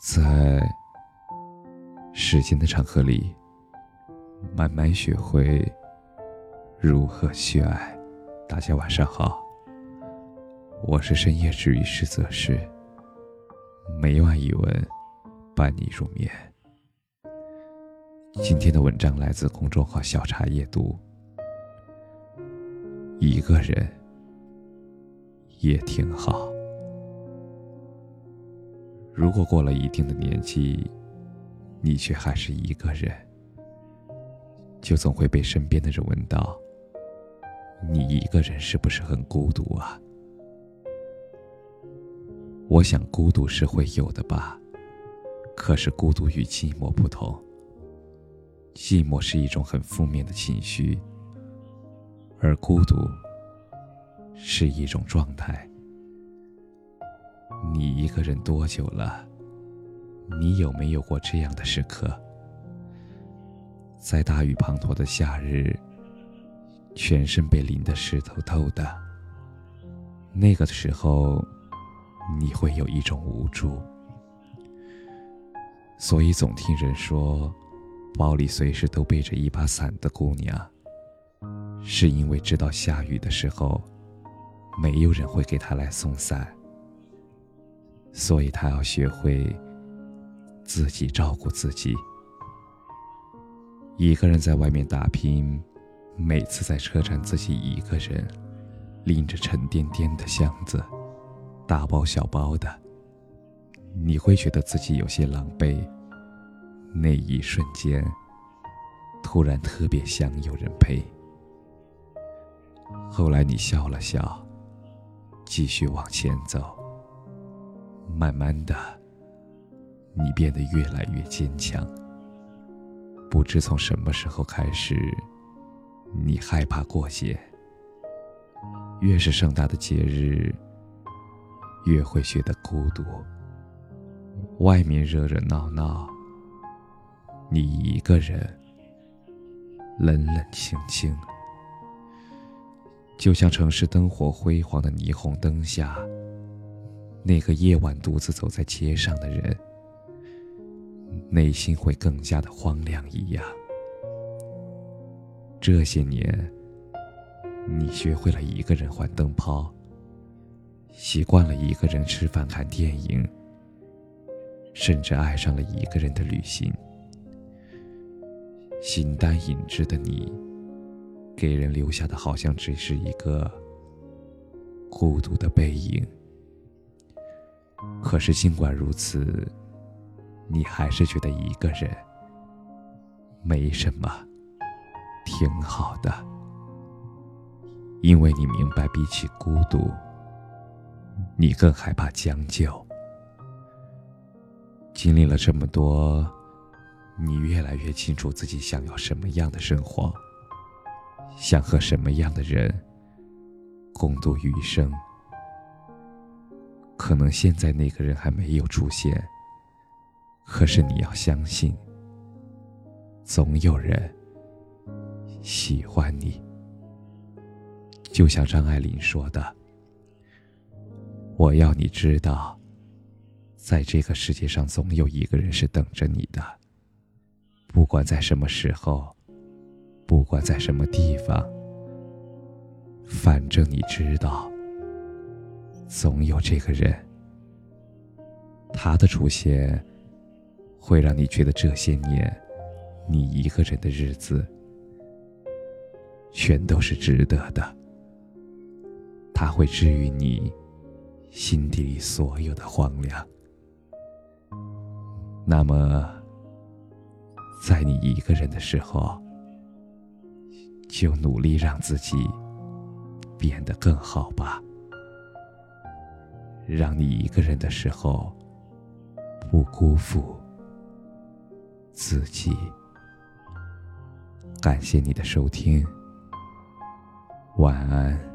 在时间的长河里，慢慢学会如何去爱。大家晚上好，我是深夜治愈师泽是每晚一文伴你入眠。今天的文章来自公众号“小茶夜读”，一个人也挺好。如果过了一定的年纪，你却还是一个人，就总会被身边的人问到：“你一个人是不是很孤独啊？”我想，孤独是会有的吧。可是，孤独与寂寞不同。寂寞是一种很负面的情绪，而孤独是一种状态。你一个人多久了？你有没有过这样的时刻？在大雨滂沱的夏日，全身被淋得湿透透的。那个时候，你会有一种无助。所以总听人说，包里随时都背着一把伞的姑娘，是因为知道下雨的时候，没有人会给她来送伞。所以，他要学会自己照顾自己。一个人在外面打拼，每次在车站自己一个人拎着沉甸甸的箱子，大包小包的，你会觉得自己有些狼狈。那一瞬间，突然特别想有人陪。后来，你笑了笑，继续往前走。慢慢的，你变得越来越坚强。不知从什么时候开始，你害怕过节。越是盛大的节日，越会觉得孤独。外面热热闹闹，你一个人冷冷清清，就像城市灯火辉煌的霓虹灯下。那个夜晚独自走在街上的人，内心会更加的荒凉一样。这些年，你学会了一个人换灯泡，习惯了一个人吃饭看电影，甚至爱上了一个人的旅行。形单影只的你，给人留下的好像只是一个孤独的背影。可是，尽管如此，你还是觉得一个人没什么，挺好的。因为你明白，比起孤独，你更害怕将就。经历了这么多，你越来越清楚自己想要什么样的生活，想和什么样的人共度余生。可能现在那个人还没有出现，可是你要相信，总有人喜欢你。就像张爱玲说的：“我要你知道，在这个世界上总有一个人是等着你的，不管在什么时候，不管在什么地方，反正你知道。”总有这个人，他的出现会让你觉得这些年你一个人的日子全都是值得的。他会治愈你心底里所有的荒凉。那么，在你一个人的时候，就努力让自己变得更好吧。让你一个人的时候，不辜负自己。感谢你的收听，晚安。